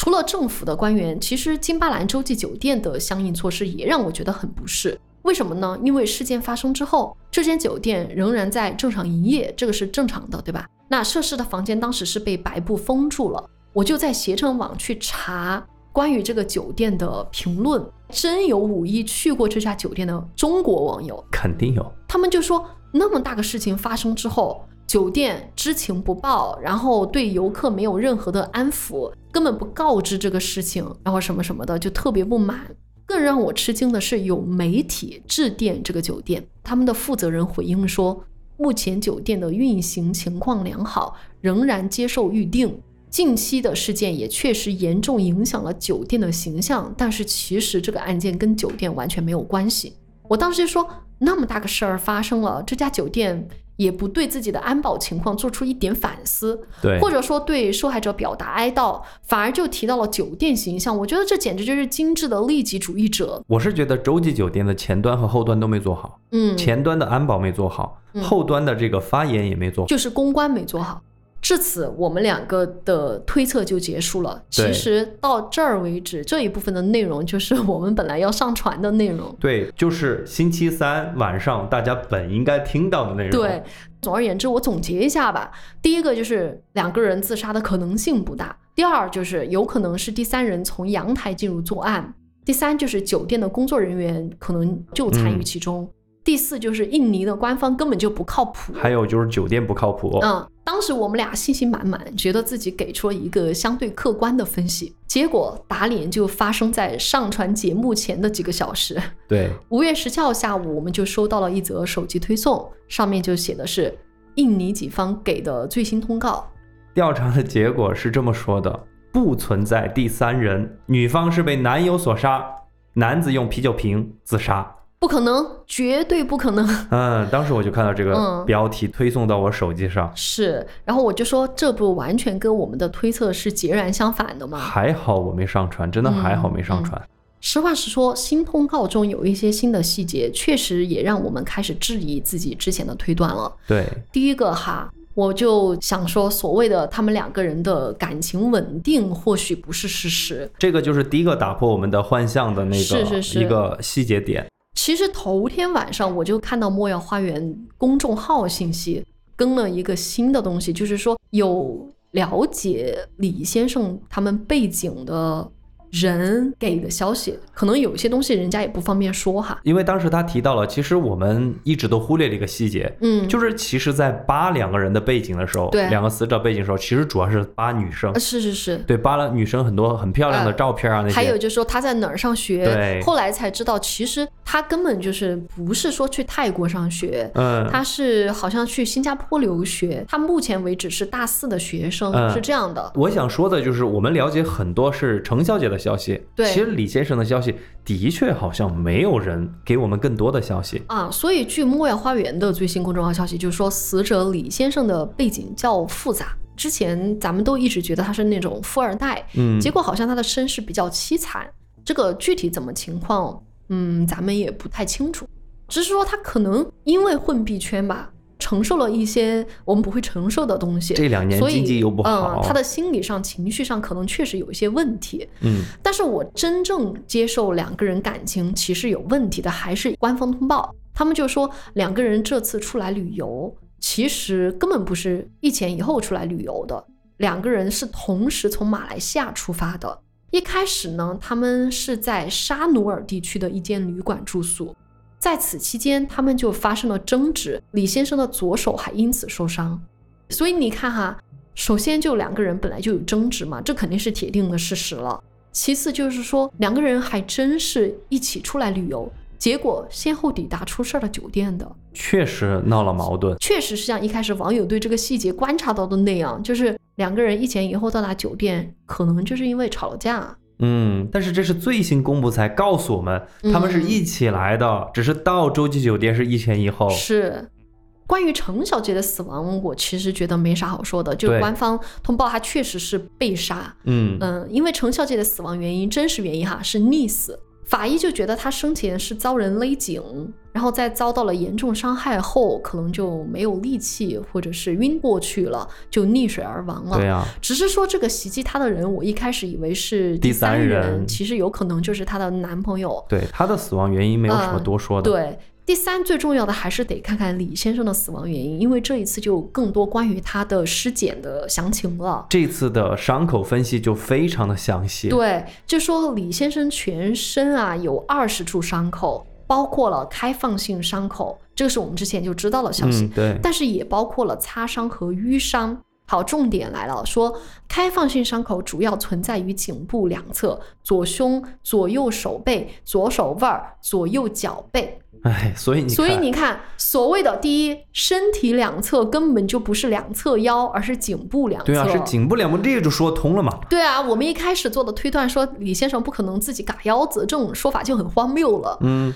除了政府的官员，其实金巴兰洲际酒店的相应措施也让我觉得很不适。为什么呢？因为事件发生之后，这间酒店仍然在正常营业，这个是正常的，对吧？那涉事的房间当时是被白布封住了，我就在携程网去查关于这个酒店的评论，真有五一去过这家酒店的中国网友，肯定有，他们就说，那么大个事情发生之后，酒店知情不报，然后对游客没有任何的安抚，根本不告知这个事情，然后什么什么的，就特别不满。更让我吃惊的是，有媒体致电这个酒店，他们的负责人回应说，目前酒店的运行情况良好，仍然接受预订。近期的事件也确实严重影响了酒店的形象，但是其实这个案件跟酒店完全没有关系。我当时就说，那么大个事儿发生了，这家酒店也不对自己的安保情况做出一点反思，对，或者说对受害者表达哀悼，反而就提到了酒店形象。我觉得这简直就是精致的利己主义者。我是觉得洲际酒店的前端和后端都没做好，嗯，前端的安保没做好，嗯后端的这个发言也没做好。就是公关没做好。至此，我们两个的推测就结束了。其实到这儿为止，这一部分的内容就是我们本来要上传的内容。对，就是星期三晚上大家本应该听到的内容。对，总而言之，我总结一下吧。第一个就是两个人自杀的可能性不大；第二就是有可能是第三人从阳台进入作案；第三就是酒店的工作人员可能就参与嗯其中；第四就是印尼的官方根本就不靠谱。还有就是酒店不靠谱。嗯，当时我们俩信心满满，觉得自己给出了一个相对客观的分析，结果打脸就发生在上传节目前的几个小时。对，五月十七号下午，我们就收到了一则手机推送，上面就写的是印尼警方给的最新通告。调查的结果是这么说的：不存在第三人，女方是被男友所杀，男子用啤酒瓶自杀。不可能，绝对不可能。嗯，当时我就看到这个嗯标题推送到我手机上，是，然后我就说，这不完全跟我们的推测是截然相反的吗？还好我没上传，真的还好没上传。实话实说，新通告中有一些新的细节，确实也让我们开始质疑自己之前的推断了。对，第一个哈，我就想说，所谓的他们两个人的感情稳定，或许不是事实。这个就是第一个打破我们的幻象的那个一个细节点。其实头天晚上我就看到莫要花园公众号信息更了一个新的东西，就是说有了解李先生他们背景的人给的消息，可能有些东西人家也不方便说哈。因为当时他提到了，其实我们一直都忽略了一个细节，嗯，就是其实，在扒两个人的背景的时候，对。两个死者背景的时候，其实主要是扒女生。呃，是是是。对，扒了女生很多很漂亮的呃照片啊，那些，还有就是说他在哪儿上学，对。后来才知道，其实他根本就是不是说去泰国上学，嗯，他是好像去新加坡留学，他目前为止是大四的学生，嗯。是这样的。我想说的就是，我们了解很多是程小姐的消息，对其实李先生的消息的确好像没有人给我们更多的消息。啊，所以据莫亚花园的最新公众号消息，就是说死者李先生的背景较复杂。之前咱们都一直觉得他是那种富二代，嗯，结果好像他的身世比较凄惨。这个具体怎么情况，嗯，咱们也不太清楚。只是说他可能因为混币圈吧，承受了一些我们不会承受的东西。这两年所以经济又不好嗯，他的心理上、情绪上可能确实有一些问题。嗯但是我真正接受两个人感情其实有问题的，还是官方通报。他们就说两个人这次出来旅游，其实根本不是一前一后出来旅游的，两个人是同时从马来西亚出发的。一开始呢，他们是在沙努尔地区的一间旅馆住宿，在此期间，他们就发生了争执，李先生的左手还因此受伤。所以你看哈，首先就两个人本来就有争执嘛，这肯定是铁定的事实了。其次就是说，两个人还真是一起出来旅游，结果先后抵达出事儿的酒店的。确实闹了矛盾。确实是像一开始网友对这个细节观察到的那样，就是两个人一前一后到达酒店，可能就是因为吵了架。嗯，但是这是最新公布才告诉我们，他们是一起来的，只是到洲际酒店是一前一后。是。关于程小姐的死亡，我其实觉得没啥好说的，就是官方通报她确实是被杀，嗯。嗯，因为程小姐的死亡原因真实原因哈是溺死，法医就觉得她生前是遭人勒颈，然后在遭到了严重伤害后，可能就没有力气或者是晕过去了，就溺水而亡了。对啊，只是说这个袭击她的人，我一开始以为是第三三人其实有可能就是她的男朋友。对她的死亡原因没有什么多说的。对，第三最重要的还是得看看李先生的死亡原因，因为这一次就更多关于他的尸检的详情了。这次的伤口分析就非常的详细。对，就说李先生全身啊有二十处伤口，包括了开放性伤口，这个是我们之前就知道的消息，嗯，对，但是也包括了擦伤和淤伤。好，重点来了，说开放性伤口主要存在于颈部两侧、左胸、左右手背、左手腕儿、左右脚背。哎，所以你，所以你看，所谓的第一，身体两侧根本就不是两侧腰，而是颈部两侧。对啊，是颈部两部，这个就说通了嘛。对啊，我们一开始做的推断说李先生不可能自己嘎腰子，这种说法就很荒谬了。嗯，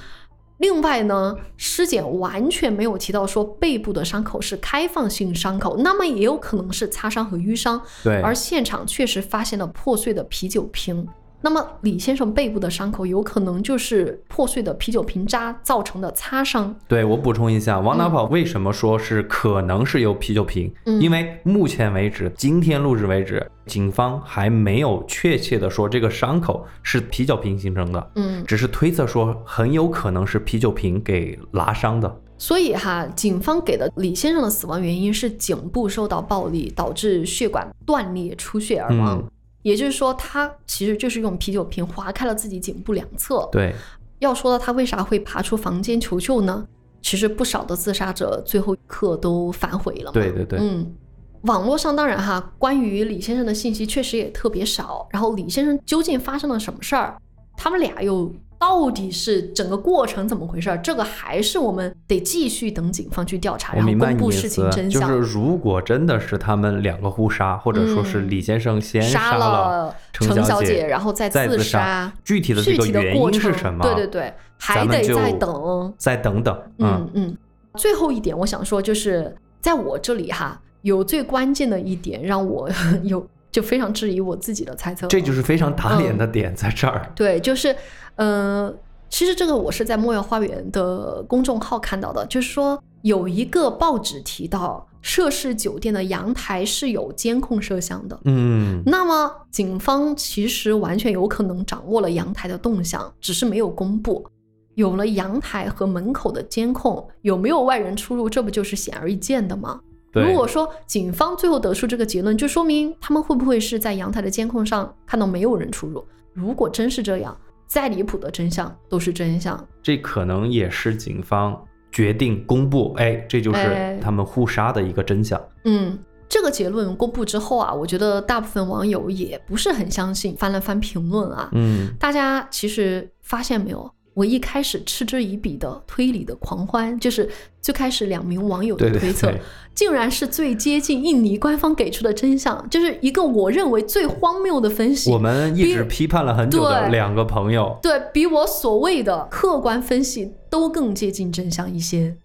另外呢，尸检完全没有提到说背部的伤口是开放性伤口，那么也有可能是擦伤和淤伤。对，而现场确实发现了破碎的啤酒瓶。那么李先生背部的伤口有可能就是破碎的啤酒瓶渣造成的擦伤。对我补充一下，王大跑为什么说是可能是由啤酒瓶？嗯因为目前为止，今天录制为止，警方还没有确切的说这个伤口是啤酒瓶形成的，嗯，只是推测说很有可能是啤酒瓶给拉伤的。所以哈，警方给的李先生的死亡原因是颈部受到暴力导致血管断裂出血而亡。嗯也就是说，他其实就是用啤酒瓶划开了自己颈部两侧。对，要说到他为啥会爬出房间求救呢？其实不少的自杀者最后一刻都反悔了嘛。对对对嗯，网络上当然哈，关于李先生的信息确实也特别少。然后李先生究竟发生了什么事儿？他们俩又到底是整个过程怎么回事儿？这个还是我们得继续等警方去调查，然后公布事情真，相。就是如果真的是他们两个互杀，或者说是嗯李先生先杀了了程程小姐，姐，然后再自再杀杀，具体的这个原过程因是什么？对对对，还得再等。再等等，嗯嗯。最后一点，我想说，就是在我这里哈，有最关键的一点，让我 <laughs> 有就非常质疑我自己的猜测。这就是非常打脸嗯的点在这儿。对，就是呃，其实这个我是在莫药花园的公众号看到的，就是说有一个报纸提到，涉事酒店的阳台是有监控摄像的。嗯，那么，警方其实完全有可能掌握了阳台的动向，只是没有公布。有了阳台和门口的监控，有没有外人出入，这不就是显而易见的吗？对如果说警方最后得出这个结论，就说明他们会不会是在阳台的监控上看到没有人出入？如果真是这样，再离谱的真相都是真相。这可能也是警方决定公布，哎，这就是哎他们互杀的一个真相。嗯，这个结论公布之后啊，我觉得大部分网友也不是很相信。翻了翻评论啊，嗯，大家其实发现没有？我一开始嗤之以鼻的推理的狂欢，就是最开始两名网友的推测，对，<laughs> 竟然是最接近印尼官方给出的真相，就是一个我认为最荒谬的分析。我们一直批判了很久的两个朋友，对比我所谓的客观分析都更接近真相一些。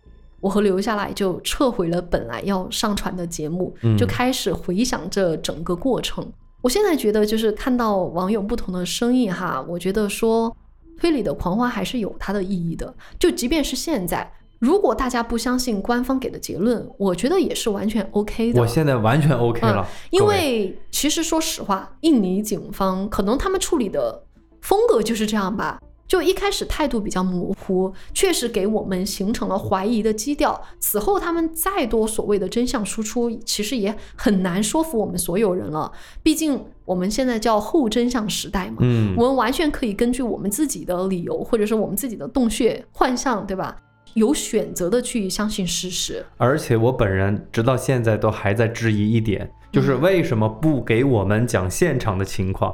我和留下来就撤回了本来要上传的节目，嗯就开始回想这整个过程。我现在觉得，就是看到网友不同的声音哈，我觉得说推理的狂欢还是有它的意义的。就即便是现在，如果大家不相信官方给的结论，我觉得也是完全 OK 的。我现在完全 OK 了，嗯因为其实说实话，印尼警方可能他们处理的风格就是这样吧。就一开始态度比较模糊，确实给我们形成了怀疑的基调。此后他们再多所谓的真相输出，其实也很难说服我们所有人了。毕竟我们现在叫后真相时代嘛，嗯我们完全可以根据我们自己的理由，或者是我们自己的洞穴幻象，对吧？有选择的去相信事实。而且我本人直到现在都还在质疑一点，就是嗯为什么不给我们讲现场的情况？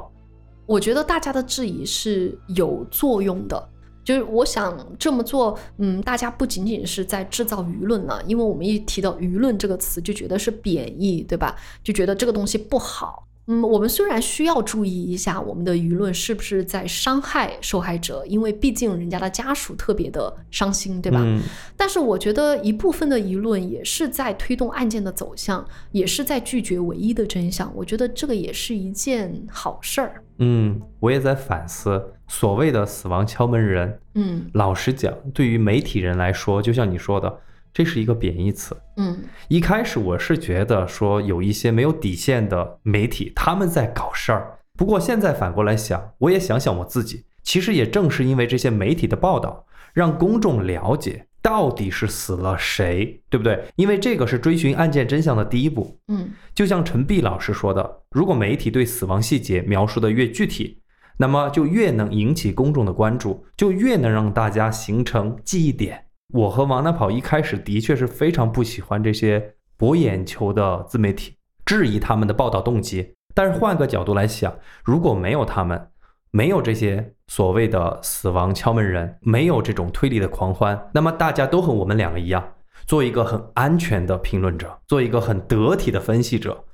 我觉得大家的质疑是有作用的。就是我想这么做，嗯，大家不仅仅是在制造舆论了，因为我们一提到舆论这个词，就觉得是贬义，对吧？就觉得这个东西不好。嗯，我们虽然需要注意一下我们的舆论是不是在伤害受害者，因为毕竟人家的家属特别的伤心，对吧？嗯但是我觉得一部分的舆论也是在推动案件的走向，也是在拒绝唯一的真相。我觉得这个也是一件好事儿。嗯，我也在反思所谓的死亡敲门人。嗯老实讲，对于媒体人来说，就像你说的，这是一个贬义词。嗯一开始我是觉得说有一些没有底线的媒体他们在搞事儿，不过现在反过来想，我也想想我自己，其实也正是因为这些媒体的报道，让公众了解到底是死了谁，对不对？因为这个是追寻案件真相的第一步。嗯就像陈碧老师说的，如果媒体对死亡细节描述的越具体，那么就越能引起公众的关注，就越能让大家形成记忆点。我和王大跑一开始的确是非常不喜欢这些博眼球的自媒体，质疑他们的报道动机。但是换个角度来想，如果没有他们，没有这些所谓的死亡敲门人，没有这种推理的狂欢，那么大家都和我们两个一样，做一个很安全的评论者，做一个很得体的分析者，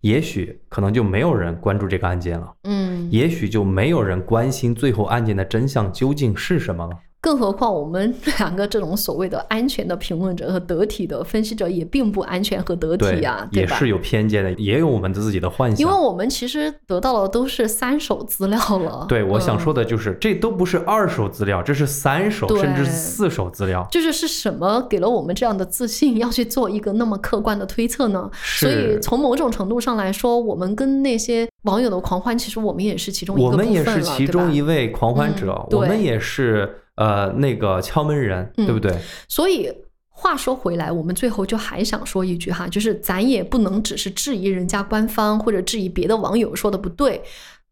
也许可能就没有人关注这个案件了，嗯，也许就没有人关心最后案件的真相究竟是什么了。更何况我们两个这种所谓的安全的评论者和得体的分析者也并不安全和得对体啊，对吧？也是有偏见的，也有我们自己的幻想。因为我们其实得到的都是三手资料了。对，我想嗯说的就是，这都不是二手资料，这是三手甚至四手资料。就是是什么给了我们这样的自信，要去做一个那么客观的推测呢？所以从某种程度上来说，我们跟那些网友的狂欢，其实我们也是其中一个部分了，们也是其中一位狂欢者，我们也是呃那个敲门人，嗯对不对？所以话说回来，我们最后就还想说一句哈，就是咱也不能只是质疑人家官方或者质疑别的网友说的不对，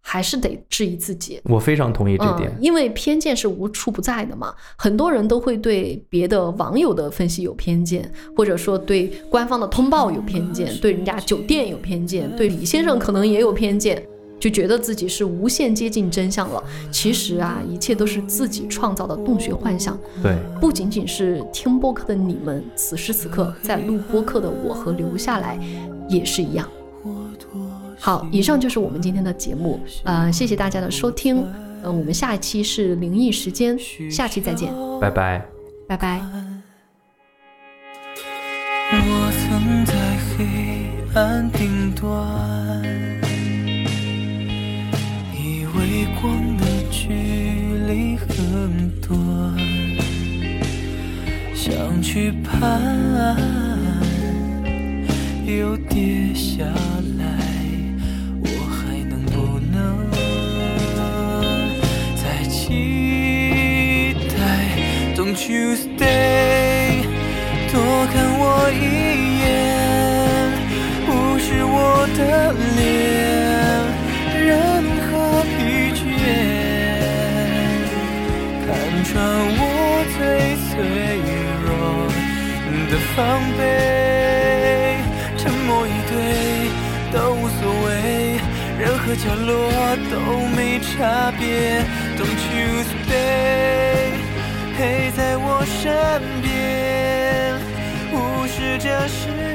还是得质疑自己。我非常同意这点嗯，。因为偏见是无处不在的嘛，很多人都会对别的网友的分析有偏见，或者说对官方的通报有偏见，对人家酒店有偏见，对李先生可能也有偏见，就觉得自己是无限接近真相了。其实啊，一切都是自己创造的洞穴幻想，对，不仅仅是听播客的你们，此时此刻在录播客的我和留下来也是一样。好，以上就是我们今天的节目，呃，谢谢大家的收听，呃，我们下一期是灵异时间，下期再见，拜拜。拜拜。我曾在黑暗顶端，想去攀，又跌下来，我还能不能再期待？Don't you stay？多看我一眼，无视我的脸，防备，沉默以对都无所谓，任何角落都没差别。Don't you stay，陪在我身边，无视这世界。